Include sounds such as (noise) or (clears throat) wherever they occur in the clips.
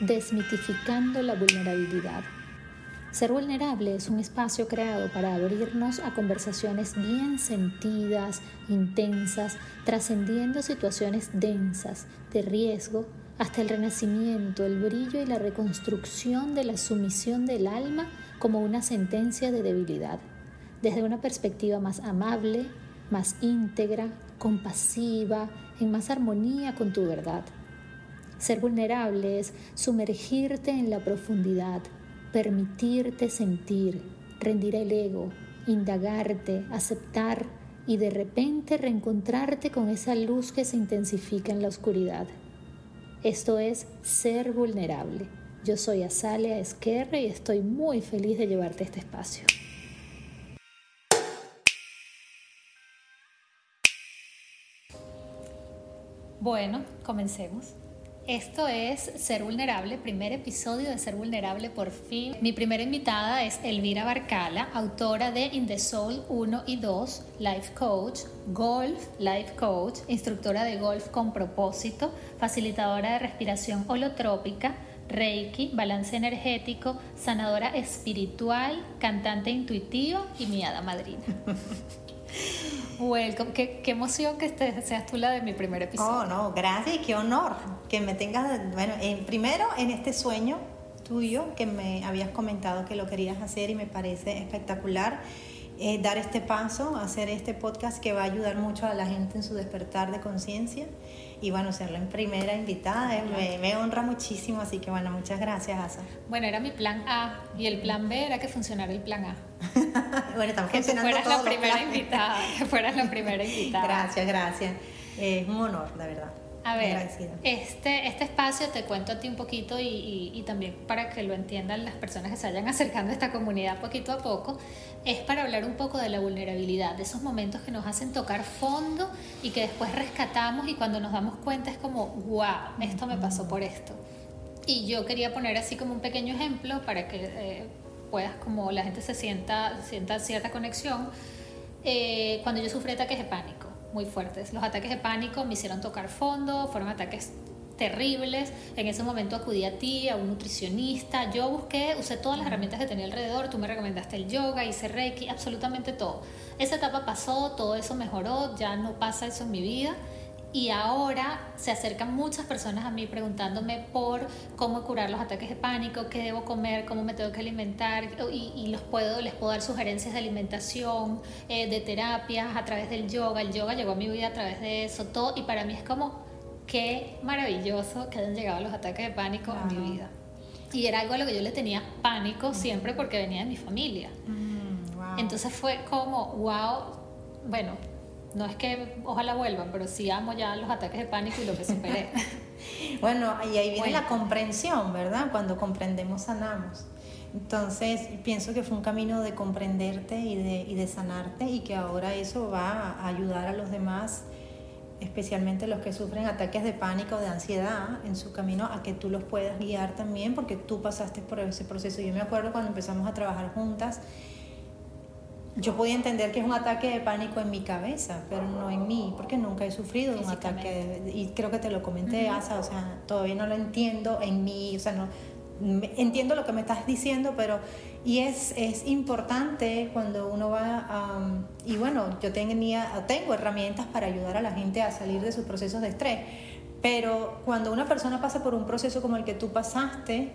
desmitificando la vulnerabilidad. Ser vulnerable es un espacio creado para abrirnos a conversaciones bien sentidas, intensas, trascendiendo situaciones densas, de riesgo, hasta el renacimiento, el brillo y la reconstrucción de la sumisión del alma como una sentencia de debilidad, desde una perspectiva más amable, más íntegra, compasiva, en más armonía con tu verdad. Ser vulnerable es sumergirte en la profundidad, permitirte sentir, rendir el ego, indagarte, aceptar y de repente reencontrarte con esa luz que se intensifica en la oscuridad. Esto es ser vulnerable. Yo soy Azalea Esquerre y estoy muy feliz de llevarte este espacio. Bueno, comencemos. Esto es Ser Vulnerable, primer episodio de Ser Vulnerable por fin. Mi primera invitada es Elvira Barcala, autora de In the Soul 1 y 2, Life Coach, Golf, Life Coach, instructora de golf con propósito, facilitadora de respiración holotrópica, Reiki, balance energético, sanadora espiritual, cantante intuitiva y mi hada madrina. (laughs) Welcome, qué, emoción que seas tú la de mi primer episodio. Oh, no, gracias y qué honor que me tengas, bueno, primero en este sueño tuyo que me habías comentado que lo querías hacer y me parece espectacular. Eh, dar este paso, hacer este podcast que va a ayudar mucho a la gente en su despertar de conciencia y bueno, serlo en primera invitada me, me, honra muchísimo, así que bueno, muchas gracias, Asa. Bueno, era mi plan A y el plan B era que funcionara el plan A. (laughs) bueno, estamos que funcionando fueras la primera invitada, (laughs) que fueras la primera invitada. Gracias, gracias. Es un honor, la verdad. A ver, este, este espacio te cuento a ti un poquito y, y, también para que lo entiendan las personas que se vayan (laughs) acercando a esta comunidad poquito a poco, es para hablar un poco de la vulnerabilidad, de esos momentos que nos hacen tocar fondo y que después rescatamos y cuando nos damos cuenta es como, wow, esto me pasó por esto. Y yo quería poner así como un pequeño ejemplo para que eh, puedas, como la gente se sienta, sienta cierta conexión. Eh, cuando yo sufrí ataques de pánico, muy fuertes. Los ataques de pánico me hicieron tocar fondo, fueron ataques terribles. En ese momento acudí a ti, a un nutricionista. Yo busqué, usé todas las herramientas que tenía alrededor. Tú me recomendaste el yoga, hice reiki, absolutamente todo. Esa etapa pasó, todo eso mejoró, ya no pasa eso en mi vida. Y ahora se acercan muchas personas a mí preguntándome por cómo curar los ataques de pánico, qué debo comer, cómo me tengo que alimentar y, los puedo, les puedo dar sugerencias de alimentación, eh, de terapias a través del yoga. El yoga llegó a mi vida a través de eso, todo. Y para mí es como, qué maravilloso que hayan llegado los ataques de pánico a mi vida. Y era algo a lo que yo le tenía pánico siempre porque venía de mi familia. Mm, Entonces fue como, wow, bueno, no es que ojalá vuelvan, pero sí amo ya los ataques de pánico y lo que superé. (laughs) bueno, y ahí viene la comprensión, ¿verdad? Cuando comprendemos, sanamos. Entonces, pienso que fue un camino de comprenderte y de, y de sanarte y que ahora eso va a ayudar a los demás, especialmente los que sufren ataques de pánico o de ansiedad en su camino, a que tú los puedas guiar también porque tú pasaste por ese proceso. Yo me acuerdo cuando empezamos a trabajar juntas, yo podía entender que es un ataque de pánico en mi cabeza, pero no en mí, porque nunca he sufrido un ataque, y creo que te lo comenté, Asa, o sea, todavía no lo entiendo en mí, o sea, no, entiendo lo que me estás diciendo, pero, y es, es importante cuando uno va a, y bueno, yo tenía, tengo herramientas para ayudar a la gente a salir de sus procesos de estrés, pero cuando una persona pasa por un proceso como el que tú pasaste,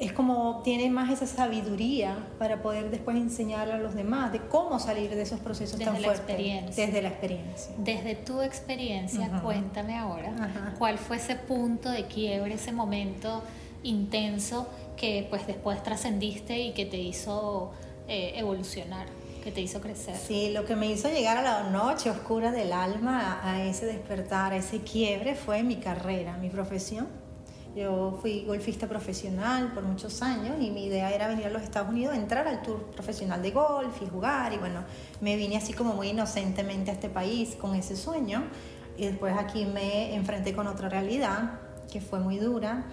es como tiene más esa sabiduría para poder después enseñarle a los demás de cómo salir de esos procesos desde tan la Experiencia. Desde la experiencia. Desde tu experiencia, cuéntame ahora, ¿cuál fue ese punto de quiebre, ese momento intenso que pues después trascendiste y que te hizo eh, evolucionar? que te hizo crecer. Sí, lo que me hizo llegar a la noche oscura del alma, a ese despertar, a ese quiebre, fue mi carrera, mi profesión yo fui golfista profesional por muchos años y mi idea era venir a los Estados Unidos, entrar al tour profesional de golf y jugar. Y bueno, me vine así como muy inocentemente a este país con ese sueño. Y después aquí me enfrenté con otra realidad que fue muy dura.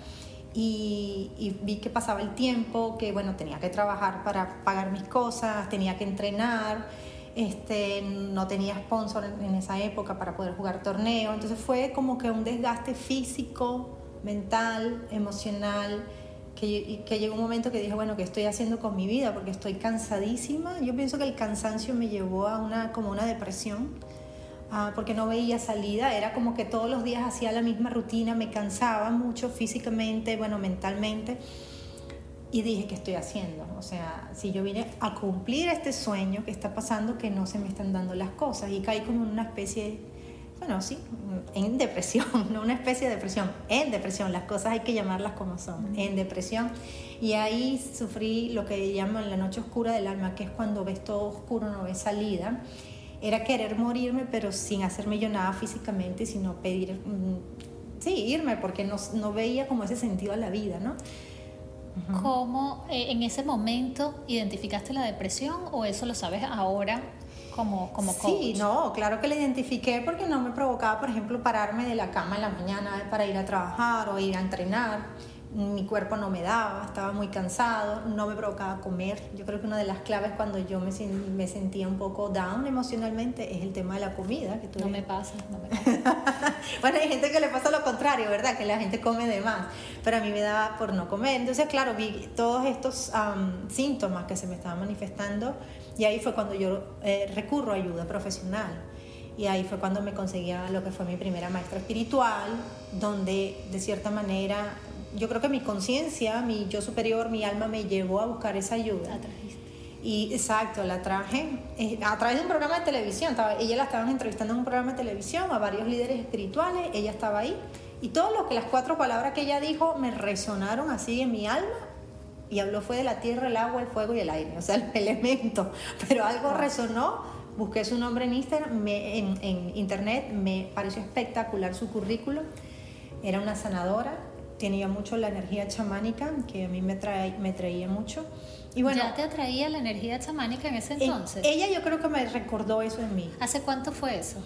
Y, y, vi que pasaba el tiempo, que bueno, tenía que trabajar para pagar mis cosas, tenía que entrenar, este, no tenía sponsor en, en esa época para poder jugar torneo, entonces fue como que un desgaste físico, mental, emocional, que, llegó un momento que dije, bueno, ¿qué estoy haciendo con mi vida? Porque estoy cansadísima. Yo pienso que el cansancio me llevó a una, como una depresión, ah, porque no veía salida. Era como que todos los días hacía la misma rutina, me cansaba mucho físicamente, bueno, mentalmente. Y dije, ¿qué estoy haciendo? O sea, si yo vine a cumplir este sueño que está pasando, que no se me están dando las cosas. Y caí como en una especie bueno, sí, en depresión, (laughs) no una especie de depresión, en depresión, las cosas hay que llamarlas como son, en depresión. Y ahí sufrí lo que llaman la noche oscura del alma, que es cuando ves todo oscuro, no ves salida. Era querer morirme, pero sin hacerme yo nada físicamente, sino pedir, mm, sí, irme, porque no, no veía como ese sentido a la vida, ¿no? ¿Cómo eh, en ese momento identificaste la depresión o eso lo sabes ahora como, como Sí, no, claro que la identifiqué porque no me provocaba, por ejemplo, pararme de la cama en la mañana para ir a trabajar o ir a entrenar. Mi cuerpo no me daba, estaba muy cansado, no me provocaba comer. Yo creo que una de las claves cuando yo me, me sentía un poco down emocionalmente es el tema de la comida. Que no me pasa, no me (laughs) pasa. bueno, hay gente que le pasa lo contrario, ¿verdad? Que la gente come de más, pero a mí me daba por no comer. Entonces, claro, vi todos estos síntomas que se me estaban manifestando y ahí fue cuando yo eh, recurro a ayuda profesional. Y ahí fue cuando me conseguía lo que fue mi primera maestra espiritual, donde de cierta manera yo creo que mi conciencia, mi yo superior, mi alma me llevó a buscar esa ayuda. La trajiste. Y exacto, la traje eh, a través de un programa de televisión. Ella la estaban entrevistando en un programa de televisión a varios líderes espirituales, ella estaba ahí. Y todo lo que las cuatro palabras que ella dijo me resonaron así en mi alma y habló fue de la tierra, el agua, el fuego y el aire, o sea, el (laughs) elemento, pero algo resonó, busqué su nombre en, Instagram, en, en, internet, me pareció espectacular su currículo, era una sanadora, tenía mucho la energía chamánica, que a mí me, trae, me traía mucho. Y bueno, ¿Ya te atraía la energía chamánica en ese entonces? ella yo creo que me recordó eso en mí. ¿Hace cuánto fue eso?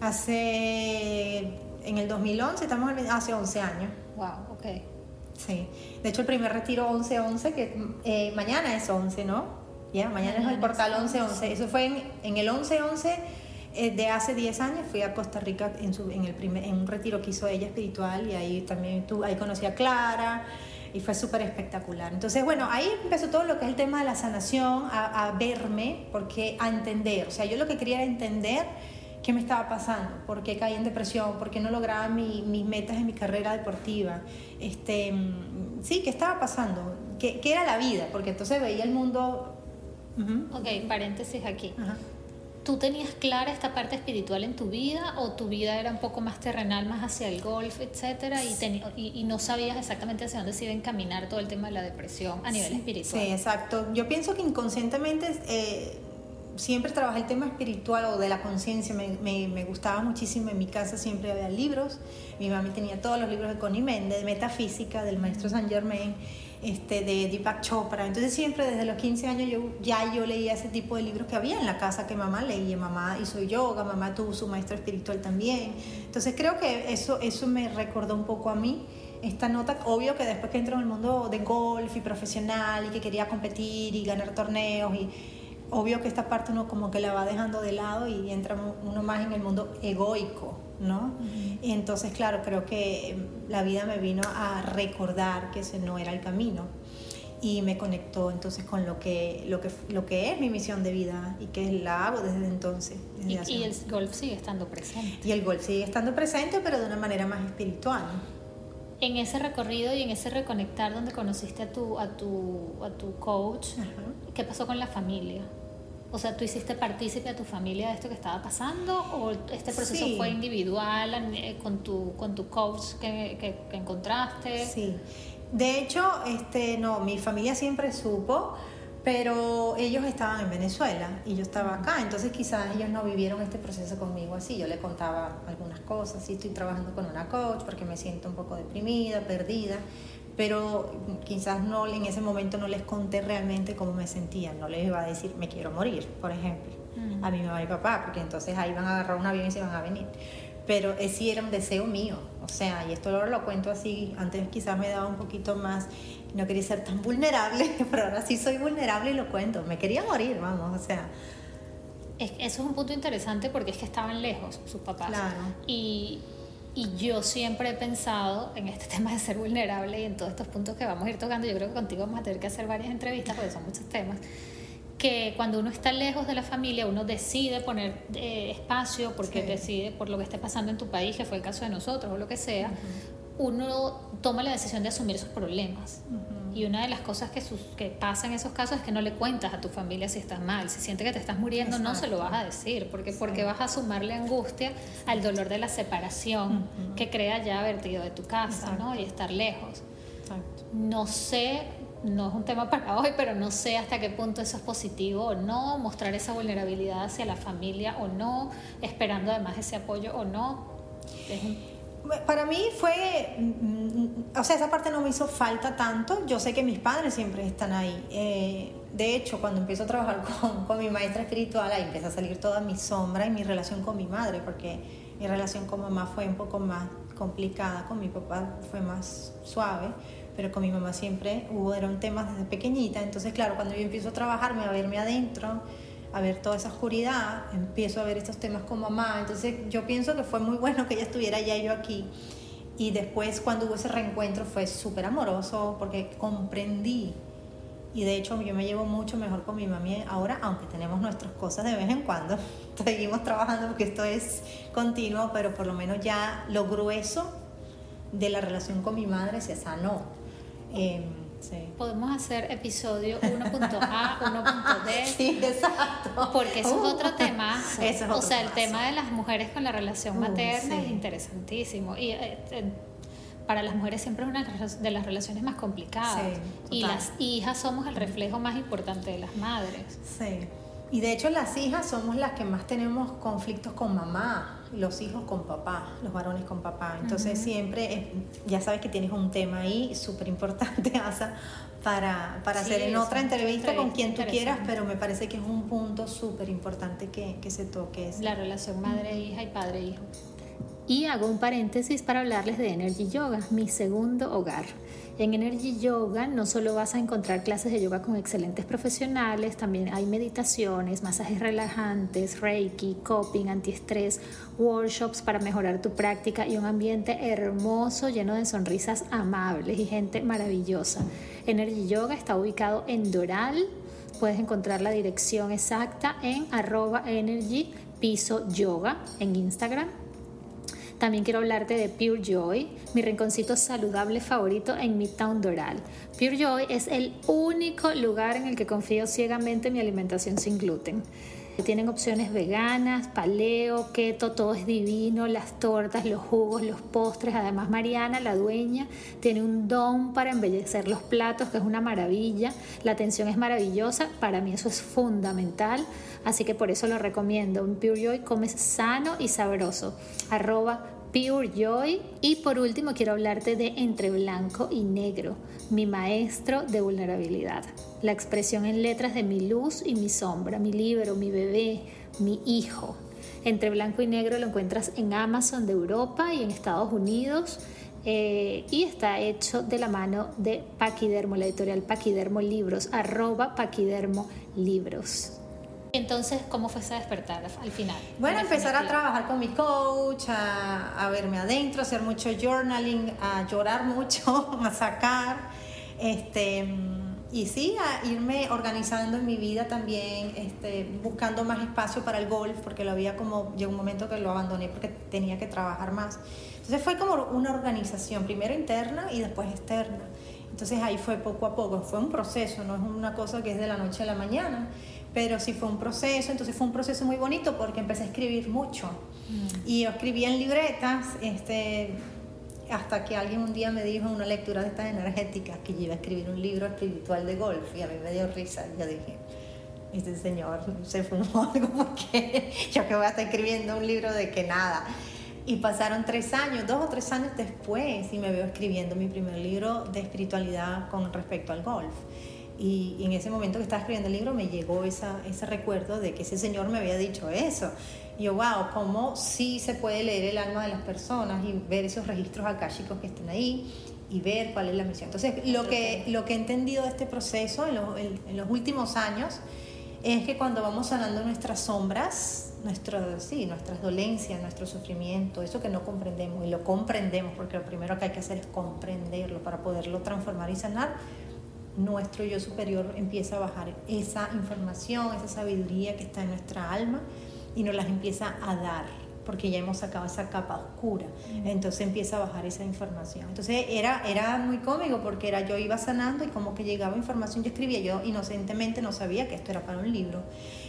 Hace, en el 2011, estamos hace 11 años. Wow, ok. Sí, de hecho el primer retiro 11-11, que eh, mañana es 11, ¿no? Ya, mañana, es el portal 11-11. Eso fue en, en el 11-11 eh, de hace 10 años, fui a Costa Rica en, su, en, el primer, en un retiro que hizo ella espiritual y ahí también tú, ahí conocí a Clara y fue súper espectacular. Entonces, bueno, ahí empezó todo lo que es el tema de la sanación, a, a verme, porque a entender, o sea, yo lo que quería era entender qué me estaba pasando, por qué caí en depresión, por qué no lograba mis metas en mi carrera deportiva, este, mm, sí, qué estaba pasando, qué, qué era la vida, porque entonces veía el mundo... Ok, paréntesis aquí. ¿Tú tenías clara esta parte espiritual en tu vida o tu vida era un poco más terrenal, más hacia el golf, etcétera, y, y, no sabías exactamente hacia dónde se iba a encaminar todo el tema de la depresión a nivel espiritual? Sí, exacto. Yo pienso que inconscientemente eh, siempre trabajé el tema espiritual o de la conciencia, me, me, gustaba muchísimo. En mi casa siempre había libros. Mi mami tenía todos los libros de Connie Méndez, de metafísica, del maestro Saint Germain, este, de Deepak Chopra. Entonces siempre desde los 15 años yo, ya yo leía ese tipo de libros que había en la casa que mamá leía. Mamá hizo yoga, mamá tuvo su maestro espiritual también. Entonces creo que eso, eso me recordó un poco a mí esta nota, obvio que después que entro en el mundo de golf y profesional y que quería competir y ganar torneos y obvio que esta parte uno como que la va dejando de lado y entra uno más en el mundo egoico, ¿no? entonces, claro, creo que la vida me vino a recordar que ese no era el camino y me conectó entonces con lo que, lo que, lo que es mi misión de vida y que la hago desde entonces. y, el golf sigue estando presente. Y el golf sigue estando presente, pero de una manera más espiritual. En ese recorrido y en ese reconectar donde conociste a tu, a tu, a tu coach, ¿qué pasó con la familia? O sea, ¿tú hiciste partícipe a tu familia de esto que estaba pasando o este proceso fue individual con tu, con tu coach que, que, encontraste? Sí, de hecho, este, no, mi familia siempre supo, pero ellos estaban en Venezuela y yo estaba acá, entonces quizás ellos no vivieron este proceso conmigo así. Yo le contaba algunas cosas, sí estoy trabajando con una coach porque me siento un poco deprimida, perdida, pero quizás no en ese momento no les conté realmente cómo me sentía, no les iba a decir me quiero morir, por ejemplo, mm. a mi mamá y papá, porque entonces ahí van a agarrar un avión y se van a venir. Pero ese sí era un deseo mío, o sea, y esto ahora lo cuento así, antes quizás me daba un poquito más, no quería ser tan vulnerable, (laughs) pero ahora sí soy vulnerable y lo cuento, me quería morir, vamos, o sea. Es, eso es un punto interesante porque es que estaban lejos sus papás. Claro. Y Y yo siempre he pensado en este (laughs) tema de ser vulnerable y en todos estos puntos que vamos a ir tocando. Yo creo que contigo vamos a tener que hacer varias entrevistas porque son muchos temas que cuando uno está lejos de la familia, uno decide poner eh, espacio porque decide por lo que esté pasando en tu país, que fue el caso de nosotros o lo que sea, uno toma la decisión de asumir esos problemas. Y una de las cosas que, sus, que pasa en esos casos es que no le cuentas a tu familia si estás mal. Si siente que te estás muriendo, no se lo vas a decir, porque, porque vas a sumarle angustia al dolor de la separación que crea ya vertido de tu casa ¿no? y estar lejos. No sé no es un tema (laughs) para hoy, pero no sé hasta qué punto eso es positivo o no, mostrar esa vulnerabilidad hacia la familia o no, esperando además ese apoyo o no. Para mí fue, mm, o sea, esa parte no me hizo falta tanto. Yo sé que mis padres siempre están ahí. Eh, de hecho, cuando empiezo a trabajar (laughs) con, mi maestra espiritual, ahí empieza a salir toda mi sombra y mi relación con mi madre, porque mi relación con mamá fue un poco más complicada, con mi papá fue más suave pero con mi mamá siempre hubo, eran temas desde pequeñita, entonces claro, cuando yo empiezo a trabajarme, a verme adentro, a ver toda esa oscuridad, empiezo a ver estos temas con mamá, entonces yo pienso que fue muy bueno que ella estuviera allá y yo aquí. Y después cuando hubo ese reencuentro fue súper amoroso porque comprendí y de hecho yo me llevo mucho mejor con mi mami ahora, aunque tenemos nuestras cosas de vez en cuando. (laughs) Seguimos trabajando porque esto es continuo, pero por lo menos ya lo grueso de la relación con mi madre se sanó. Em, Podemos hacer episodio 1.A, 1.D. (laughs) Sí, exacto. Porque eso es otro tema. o sea, el tema de las mujeres con la relación materna es interesantísimo. Y eh, para las mujeres siempre es una de las relaciones más complicadas. y las hijas somos el reflejo más importante de las madres. Sí. Y de hecho las hijas somos las que más tenemos conflictos con mamá los hijos con papá, los varones con papá. Entonces siempre, ya sabes que tienes un tema ahí súper importante, (laughs) Asa, para, para hacer en otra entrevista con quien tú quieras, pero me parece que es un punto súper importante que, que, se toque. La relación madre-hija y padre-hijo. Y hago un paréntesis para hablarles de Energy Yoga, mi segundo hogar. En Energy Yoga no solo vas a encontrar clases de yoga con excelentes profesionales, también hay meditaciones, masajes relajantes, reiki, coping, antiestrés, workshops para mejorar tu práctica y un ambiente hermoso lleno de sonrisas amables y gente maravillosa. Energy Yoga está ubicado en Doral. Puedes encontrar la dirección exacta en arroba energy piso yoga en Instagram también quiero hablarte de Pure Joy, mi rinconcito saludable favorito en Midtown Doral. Pure Joy es el único lugar en el que confío ciegamente en mi alimentación sin gluten. Tienen opciones veganas, paleo, keto, todo es divino, las tortas, los jugos, los postres. Además, Mariana, la dueña, tiene un don para embellecer los platos, que es una maravilla. La atención es maravillosa, para mí eso es fundamental, así que por eso lo recomiendo. Un Pure Joy comes sano y sabroso. Arroba Pure Joy. Y por último quiero hablarte de Entre Blanco y Negro, mi maestro de vulnerabilidad. La expresión en letras de mi luz y mi sombra, mi libro, mi bebé, mi hijo. Entre Blanco y Negro lo encuentras en Amazon de Europa y en Estados Unidos. Eh, y está hecho de la mano de Paquidermo, la editorial Paquidermo Libros, arroba Paquidermo Libros. Entonces, ¿cómo fue ese despertar al final? Bueno, empezar a trabajar con mi coach, a, verme adentro, hacer mucho journaling, a llorar mucho, (laughs) a sacar, este, y sí, a irme organizando en mi vida también, este, buscando más espacio para el golf, porque lo había como, llegó un momento que lo abandoné porque tenía que trabajar más. Entonces fue como una organización, primero interna y después externa. Entonces ahí fue poco a poco, fue un proceso, no es una cosa que es de la noche a la mañana pero sí fue un proceso, entonces fue un proceso muy bonito porque empecé a escribir mucho. Mm. Y yo escribía en libretas, este, hasta que alguien un día me dijo en una lectura de estas energéticas que yo iba a escribir un libro espiritual de golf y a mí me dio risa y yo dije, este señor se fumó (laughs) algo porque yo que voy a estar escribiendo un libro de que nada. Y pasaron tres años, dos o tres años después, y me veo escribiendo mi primer libro de espiritualidad con respecto al golf. Y, en ese momento que estaba escribiendo el libro me llegó esa, ese recuerdo de que ese señor me había dicho eso. Y yo, wow, cómo sí se puede leer el alma de las personas y ver esos registros akáshicos que están ahí y ver cuál es la misión. Entonces, lo que, lo que he entendido de este proceso en, en, los últimos años es que cuando vamos sanando nuestras sombras, nuestro, sí, nuestras dolencias, nuestro sufrimiento, eso que no comprendemos y lo comprendemos, porque lo primero que hay que hacer es comprenderlo para poderlo transformar y sanar, nuestro yo superior empieza a bajar esa información, esa sabiduría que está en nuestra alma y nos las empieza a dar porque ya hemos sacado esa capa oscura. Entonces empieza a bajar esa información. Entonces era, era muy cómico porque era yo iba sanando y como que llegaba información, yo escribía, yo inocentemente no sabía que esto era para un libro.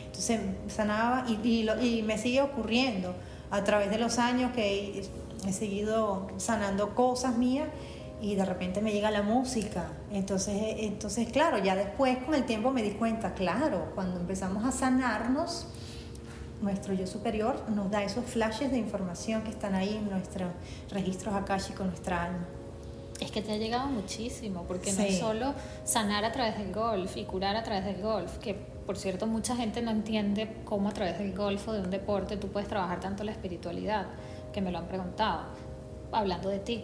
Entonces sanaba y, y, y me sigue ocurriendo a través de los años que he, seguido sanando cosas mías y de repente me llega la música. Entonces, entonces, claro, ya después con el tiempo me di cuenta, claro, cuando empezamos a sanarnos, nuestro yo superior nos da esos flashes de información que están ahí en nuestros registros con nuestra alma. Es que te ha llegado muchísimo, porque no es solo sanar a través del golf y curar a través del golf, que por cierto mucha gente no entiende cómo a través del golf o de un deporte tú puedes trabajar tanto la espiritualidad, que me lo han preguntado, hablando de ti.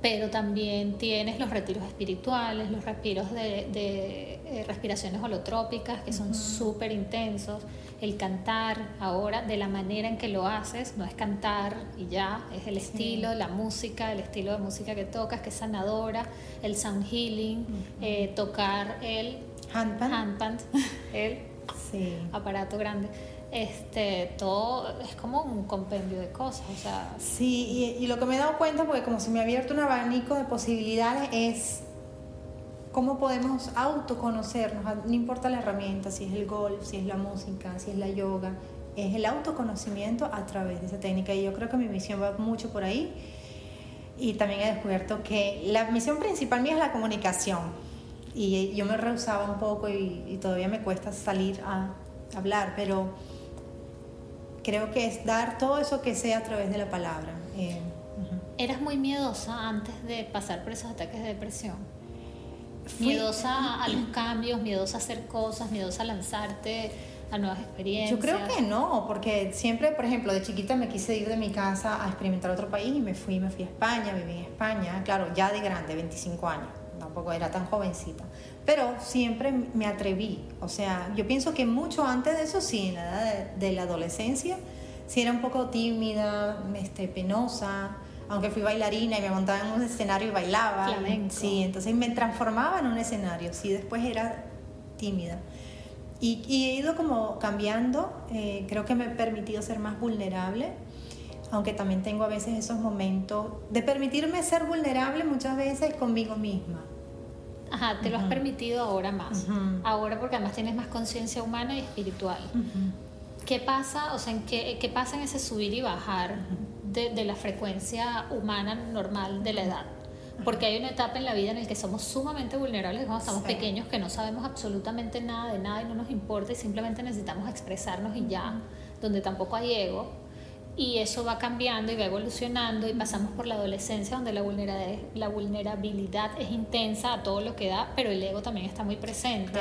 Pero también tienes los retiros espirituales, los respiros de, eh, respiraciones holotrópicas, que son súper intensos el cantar ahora de la manera en que lo haces, no es cantar y ya, es el estilo, la música, el estilo de música que tocas, que es sanadora, el sound healing, eh, tocar el handpan, (laughs) el aparato grande. Este, todo es como un compendio de cosas, o sea... Sí, y, y lo que me he dado cuenta, porque como se me ha abierto un abanico de posibilidades, es cómo podemos autoconocernos, no importa la herramienta, si es el golf, si es la música, si es la yoga, es el autoconocimiento a través de esa técnica. Y yo creo que mi misión va mucho por ahí. Y también he descubierto que la misión principal mía es la comunicación. Y yo me rehusaba un poco y, todavía me cuesta salir a hablar, pero creo que es dar todo eso que sea a través de la palabra. Eh, ¿Eras muy miedosa antes de pasar por esos ataques de depresión? Miedosa a los cambios, miedosa a hacer cosas, miedosa a lanzarte a nuevas experiencias. Yo creo que no, porque siempre, por ejemplo, de chiquita me quise ir de mi casa a experimentar otro país y me fui, me fui a España, viví en España, claro, ya de grande, 25 años, tampoco era tan jovencita, pero siempre me atreví, o sea, yo pienso que mucho antes de eso, sí, en la edad de, de la adolescencia, sí era un poco tímida, este, penosa, aunque fui bailarina y me montaba en un escenario y bailaba. Sí, entonces me transformaba en un escenario, sí, después era tímida. Y, he ido como cambiando, eh, creo que me he permitido ser más vulnerable, aunque también tengo a veces esos momentos de permitirme ser vulnerable muchas veces conmigo misma. Ajá, te lo has permitido ahora más. Ahora porque además tienes más conciencia humana y espiritual. ¿Qué pasa, o sea, qué, qué pasa en ese subir y bajar de, la frecuencia humana normal de la edad. Porque hay una etapa en la vida en la que somos sumamente vulnerables cuando estamos pequeños, que no sabemos absolutamente nada de nada y no nos importa y simplemente necesitamos expresarnos y ya, donde tampoco hay ego. Y eso va cambiando y va evolucionando y pasamos por la adolescencia donde la vulnerabilidad, la vulnerabilidad es intensa a todo lo que da, pero el ego también está muy presente.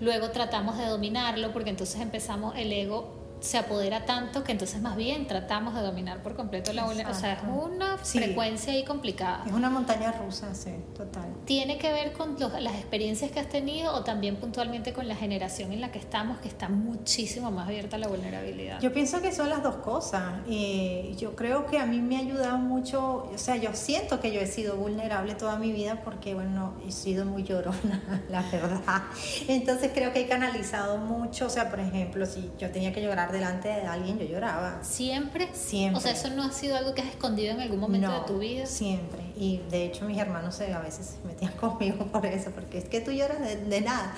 Luego tratamos de dominarlo porque entonces empezamos el ego se apodera tanto que entonces más bien tratamos de dominar por completo la vulnerabilidad. O sea, es una frecuencia ahí complicada. Es una montaña rusa, sí, total. ¿Tiene que ver con las experiencias que has tenido o también puntualmente con la generación en la que estamos, que está muchísimo más abierta a la vulnerabilidad? Yo pienso que son las dos cosas. y yo creo que a mí me ha ayudado mucho, o sea, yo siento que yo he sido vulnerable toda mi vida porque, bueno, he sido muy llorona, (laughs) la verdad. Entonces creo que he canalizado mucho, o sea, por ejemplo, si yo tenía que llorar delante de alguien, yo lloraba. ¿Siempre? Siempre. O sea, eso no ha sido algo que has escondido en algún momento de tu vida. Siempre. Y de hecho mis hermanos se, a veces se metían (laughs) conmigo por eso, porque es que tú lloras de, nada.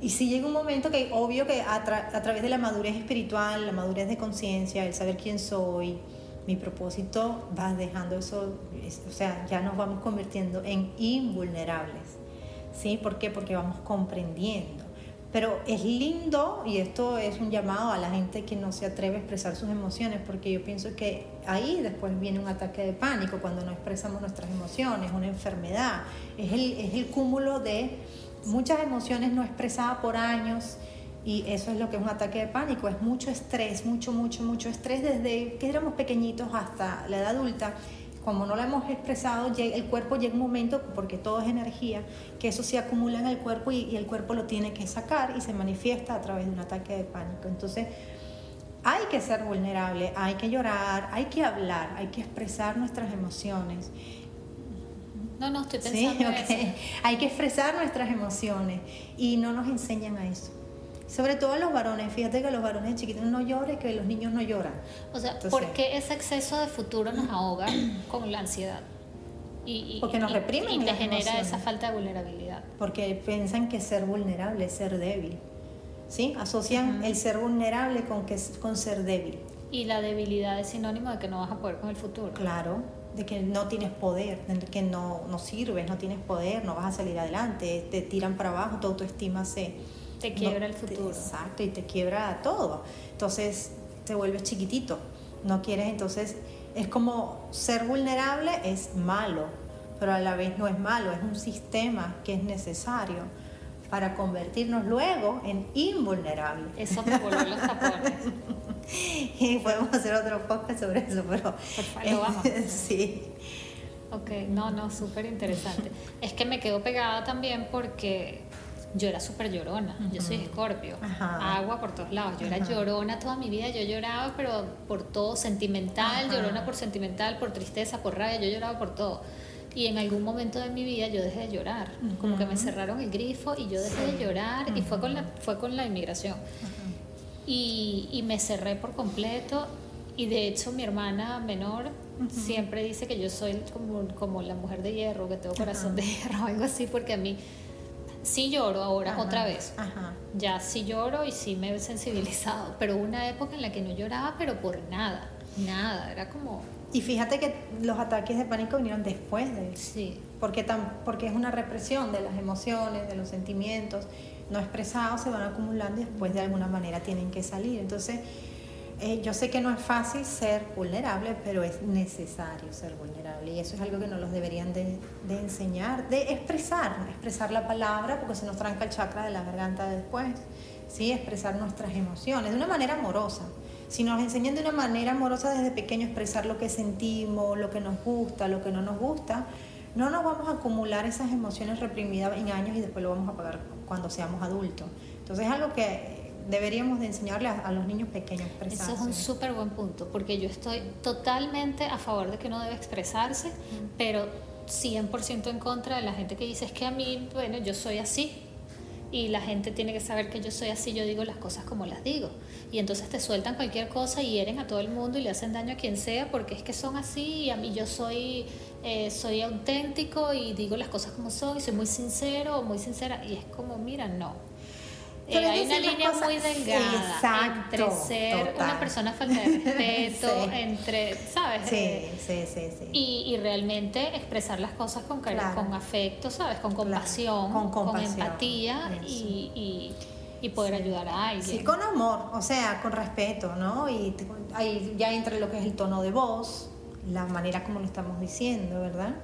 Y sí llega un momento que obvio que a, a través de la madurez espiritual, la madurez de conciencia, el saber quién soy, mi propósito, vas dejando eso, o sea, ya nos vamos convirtiendo en invulnerables. ¿Sí? ¿Por qué? Porque vamos comprendiendo. Pero es lindo, y esto es un llamado a la gente que no se atreve a expresar sus emociones, porque yo pienso que ahí después viene un ataque de pánico cuando no expresamos nuestras emociones, una enfermedad. Es el, es el cúmulo de muchas emociones no expresadas por años, y eso es lo que es un ataque de pánico, es mucho estrés, mucho, mucho, mucho estrés desde que éramos pequeñitos hasta la edad adulta como no lo hemos expresado, el cuerpo llega un momento, porque todo es energía, que eso se acumula en el cuerpo y, el cuerpo lo tiene que sacar y se manifiesta a través de un ataque de pánico. Entonces, hay que ser vulnerable, hay que llorar, hay que hablar, hay que expresar nuestras emociones. No, no, estoy pensando (laughs) ¿Sí? Hay que expresar nuestras emociones y no nos enseñan a eso. Sobre todo los varones, fíjate que los varones chiquitos no lloran, que los niños no lloran. O sea, ¿por qué ese exceso de futuro nos ahoga (clears throat) con la ansiedad? Y, porque nos reprimen. Y te genera esa falta de vulnerabilidad. Porque piensan que ser vulnerable es ser débil. ¿Sí? Asocian el ser vulnerable con, que, con ser débil. Y la debilidad es sinónimo de que no vas a poder con el futuro. Claro, de que no tienes poder, de que no, no sirves, no tienes poder, no vas a salir adelante, te tiran para abajo, tu autoestima se te quiebra el futuro. exacto, y te quiebra todo. Entonces te vuelves chiquitito. No quieres, entonces es como ser vulnerable es malo, pero a la vez no es malo, es un sistema que es necesario para convertirnos luego en invulnerables. Eso me volvió los tapones. (laughs) y podemos hacer otro podcast sobre eso, pero... Lo vamos. (laughs) sí. Ok, no, no, súper interesante. es que me quedo pegada también porque yo era súper llorona, yo soy escorpio, agua por todos lados, yo era llorona toda mi vida, yo lloraba pero por todo, sentimental, llorona por sentimental, por tristeza, por rabia, yo lloraba por todo. Y en algún momento de mi vida yo dejé de llorar, como que me cerraron el grifo y yo dejé de llorar y fue con la, fue con la inmigración. Y, y, me cerré por completo y de hecho mi hermana menor siempre dice que yo soy como, como la mujer de hierro, que tengo corazón de hierro, (laughs) algo así, porque a mí sí lloro ahora otra vez. Ya sí lloro y sí me he sensibilizado, (laughs) pero una época en la que no lloraba, pero por nada, nada, era como... Y fíjate que los ataques de pánico vinieron después de. Sí. Porque, tan, porque es una represión de las emociones, de los sentimientos no expresados, se van acumulando y después de alguna manera tienen que salir. Entonces, eh, yo sé que no es fácil ser vulnerable, pero es necesario ser vulnerable y eso es algo que nos los deberían de, enseñar, de expresar, expresar la palabra porque se nos tranca el chakra de la garganta después, ¿sí? expresar nuestras emociones de una manera amorosa. Si nos enseñan de una manera amorosa desde pequeño expresar lo que sentimos, lo que nos gusta, lo que no nos gusta, no nos vamos a acumular esas emociones reprimidas en años y después lo vamos a pagar cuando seamos adultos. Entonces es algo que deberíamos de enseñarle a, los niños pequeños a expresarse. Eso es un súper buen punto, porque yo estoy totalmente a favor de que no debe expresarse, pero 100% en contra de la gente que dice es que a mí, bueno, yo soy así. Y la gente tiene que saber que yo soy así, yo digo las cosas como las digo. Y entonces te sueltan cualquier cosa y hieren a todo el mundo y le hacen daño a quien sea porque es que son así y a mí yo soy, eh, soy auténtico y digo las cosas como son y soy muy sincero o muy sincera. Y es como, mira, no, eh, hay una línea muy delgada entre ser una persona falta de respeto, (laughs) entre, ¿sabes? Sí, eh, sí, sí, sí. Y, y, realmente expresar las cosas con con afecto, ¿sabes? Con compasión, con, con, empatía y, y, y, poder ayudar a alguien. Sí, con amor, o sea, con respeto, ¿no? Y ahí ya entra lo que es el tono de voz, la manera como lo estamos diciendo, ¿verdad?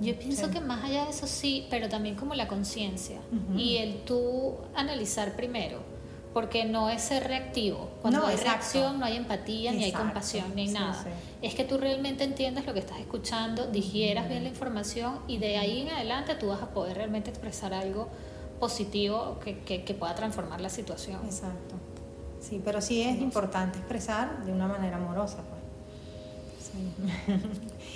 Yo pienso que más allá de eso sí, pero también como la conciencia y el tú analizar primero, porque no es ser reactivo. Cuando hay reacción no hay empatía, ni hay compasión, ni nada. Es que tú realmente entiendas lo que estás escuchando, digieras bien la información y de ahí en adelante tú vas a poder realmente expresar algo positivo que, que, que pueda transformar la situación. Exacto. Sí, pero sí es importante expresar de una manera amorosa. Pues.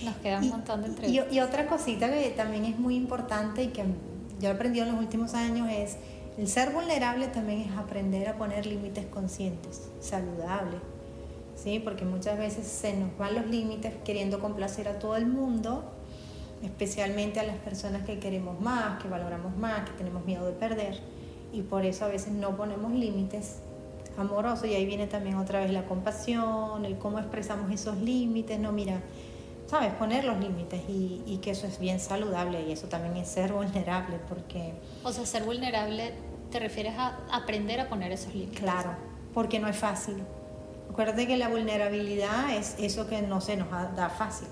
Nos queda un montón de entrevistas. Y, otra cosita que también es muy importante y que yo he aprendido en los últimos años es el ser vulnerable también es aprender a poner límites conscientes, saludables. ¿sí? Porque muchas veces se nos van los límites queriendo complacer a todo el mundo, especialmente a las personas que queremos más, que valoramos más, que tenemos miedo de perder. Y por eso a veces no ponemos límites amoroso y ahí viene también otra vez la compasión, el cómo expresamos esos límites, no, mira, sabes, poner los límites y, y, que eso es bien saludable y eso también es ser vulnerable porque... O sea, ser vulnerable te refieres a aprender a poner esos límites. Claro, porque no es fácil. Acuérdate que la vulnerabilidad es eso que no se nos da fácil,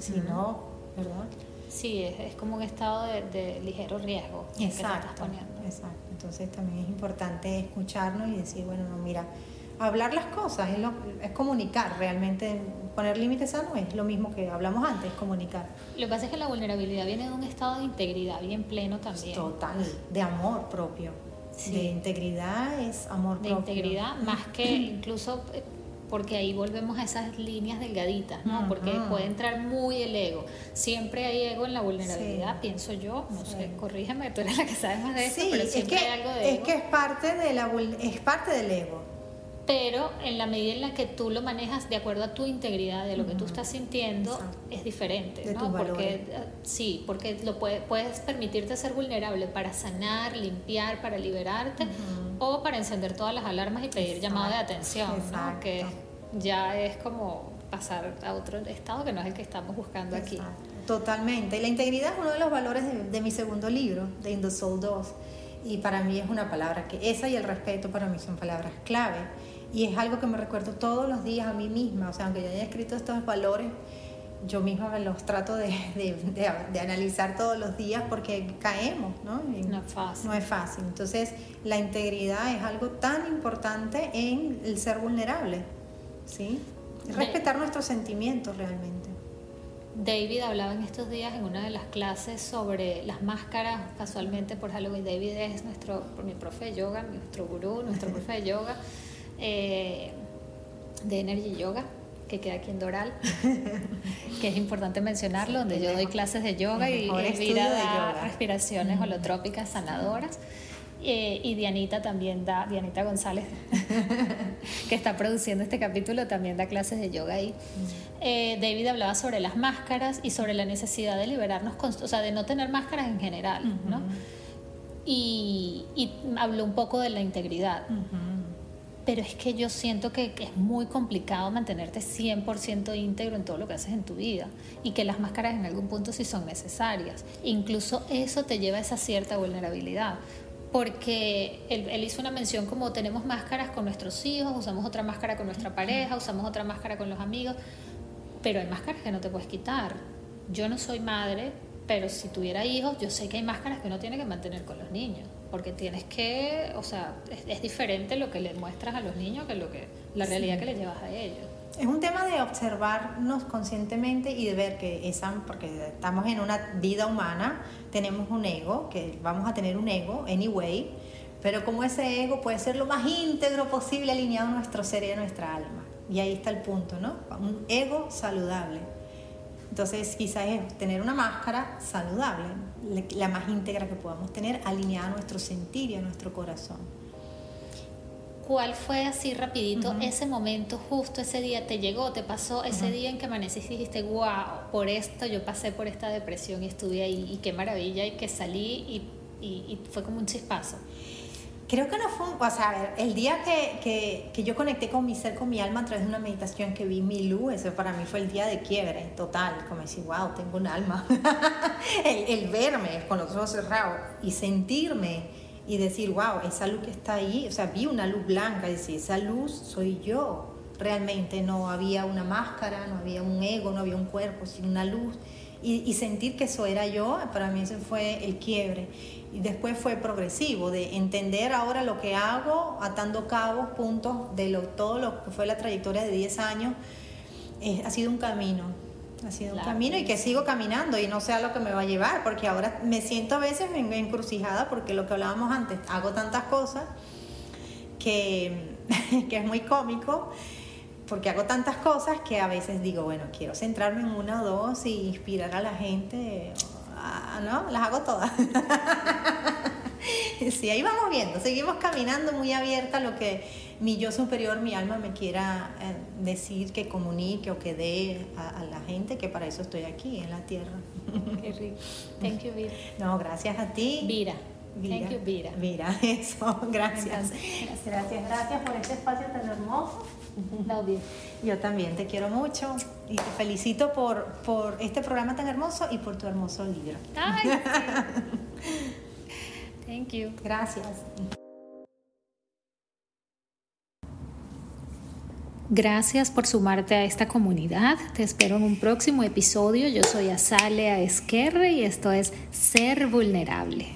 sino, ¿verdad? Sí, es, es, como un estado de, de ligero riesgo exacto, que estás poniendo. Exacto. Entonces también es importante escucharnos y decir, bueno, no, mira, hablar las cosas, es, es comunicar realmente. Poner límites sanos es lo mismo que hablamos antes, comunicar. Lo que pasa es que la vulnerabilidad viene de un estado de integridad bien pleno también. Total, de amor propio. De integridad es amor propio. De integridad, más que (clears throat) incluso eh, porque ahí volvemos a esas líneas delgaditas, ¿no? Porque puede entrar muy el ego. Siempre hay ego en la vulnerabilidad, pienso yo, no sé, corrígeme, tú eres la que sabes más de eso, pero siempre hay algo de ego. Es que es parte, de la, es parte del ego. Pero en la medida en la que tú lo manejas de acuerdo a tu integridad, de lo que tú estás sintiendo, es diferente, ¿no? Porque eh, sí, porque lo puede, puedes permitirte ser vulnerable para sanar, limpiar, para liberarte o para encender todas las alarmas y pedir llamada de atención, ¿no? que ya es como pasar a otro estado que no es el que estamos buscando aquí. Totalmente. Y la integridad es uno de los valores de, mi segundo libro, de In the Soul 2. Y para mí es una palabra que esa y el respeto para mí son palabras clave. Y es algo que me recuerdo todos los días a mí misma. O sea, aunque yo haya escrito estos valores, yo misma me los trato de, de, analizar todos los días porque caemos, ¿no? no es fácil. No es fácil. Entonces, la integridad es algo tan importante en el ser vulnerable, ¿sí? Respetar nuestros sentimientos realmente. David hablaba en estos días en una de las clases sobre las máscaras, casualmente por Halloween. David es nuestro, mi profe de yoga, nuestro gurú, nuestro (laughs) profe de yoga, eh, de Energy Yoga que queda aquí en Doral, (laughs) que es importante mencionarlo, donde yo doy clases de yoga y Elvira da respiraciones holotrópicas sanadoras. Eh, y Dianita también da, Dianita González, (laughs) que está produciendo este capítulo, también da clases de yoga ahí. Eh, David hablaba sobre las máscaras y sobre la necesidad de liberarnos, o sea, de no tener máscaras en general, ¿no? Y, y, habló un poco de la integridad pero es que yo siento que, es muy complicado mantenerte 100% íntegro en todo lo que haces en tu vida y que las máscaras en algún punto sí son necesarias. Incluso eso te lleva a esa cierta vulnerabilidad, porque él, él, hizo una mención como tenemos máscaras con nuestros hijos, usamos otra máscara con nuestra pareja, usamos otra máscara con los amigos, pero hay máscaras que no te puedes quitar. Yo no soy madre, pero si tuviera hijos, yo sé que hay máscaras que uno tiene que mantener con los niños porque tienes que, o sea, es, diferente lo que le muestras a los niños que lo que la realidad que le llevas a ellos. Es un tema de observarnos conscientemente y de ver que esa, porque estamos en una vida humana, tenemos un ego, que vamos a tener un ego, anyway, pero como ese ego puede ser lo más íntegro posible alineado a nuestro ser y a nuestra alma. Y ahí está el punto, ¿no? Un ego saludable. Entonces quizás es tener una máscara saludable, la más íntegra que podamos tener, alineada a nuestro sentir y a nuestro corazón. ¿Cuál fue así rapidito ese momento, justo ese día, te llegó, te pasó ese día en que amaneciste y dijiste, wow, por esto yo pasé por esta depresión y estuve ahí y qué maravilla y que salí y, y fue como un chispazo? Creo que no fue, o sea, a ver, el día que, que, que, yo conecté con mi ser, con mi alma a través de una meditación que vi mi luz, ese para mí fue el día de quiebre total, como decir, wow, tengo un alma. (laughs) el, verme con los ojos cerrados y sentirme y decir, wow, esa luz que está ahí, o sea, vi una luz blanca, y decir, esa luz soy yo. Realmente no había una máscara, no había un ego, no había un cuerpo, sino una luz. Y, y sentir que eso era yo, para mí ese fue el quiebre y después fue progresivo, de entender ahora lo que hago, atando cabos, puntos de lo, todo lo que fue la trayectoria de 10 años, eh, ha sido un camino, ha sido un camino y que sigo caminando y no sé a lo que me va a llevar, porque ahora me siento a veces en encrucijada porque lo que hablábamos antes, hago tantas cosas que, (laughs) que es muy cómico porque hago tantas cosas que a veces digo, bueno, quiero centrarme en una o dos y inspirar a la gente ¿no? Las hago todas. (laughs) (laughs) sí, ahí vamos viendo, seguimos caminando muy abierta a lo que mi yo superior, mi alma me quiera eh, decir, que comunique o que dé a, la gente, que para eso estoy aquí en la tierra. (laughs) Qué rico. Thank you, Vira. No, gracias a ti. Vira. Thank you, Vira. Vira, (laughs) eso, gracias. Gracias, gracias por este espacio tan hermoso. Yo también te quiero mucho y te felicito por, por este programa tan hermoso y por tu hermoso libro. Ay, Thank you. Gracias. Gracias por sumarte a esta comunidad. Te espero en un próximo episodio. Yo soy Azalea Esquerre y esto es Ser Vulnerable.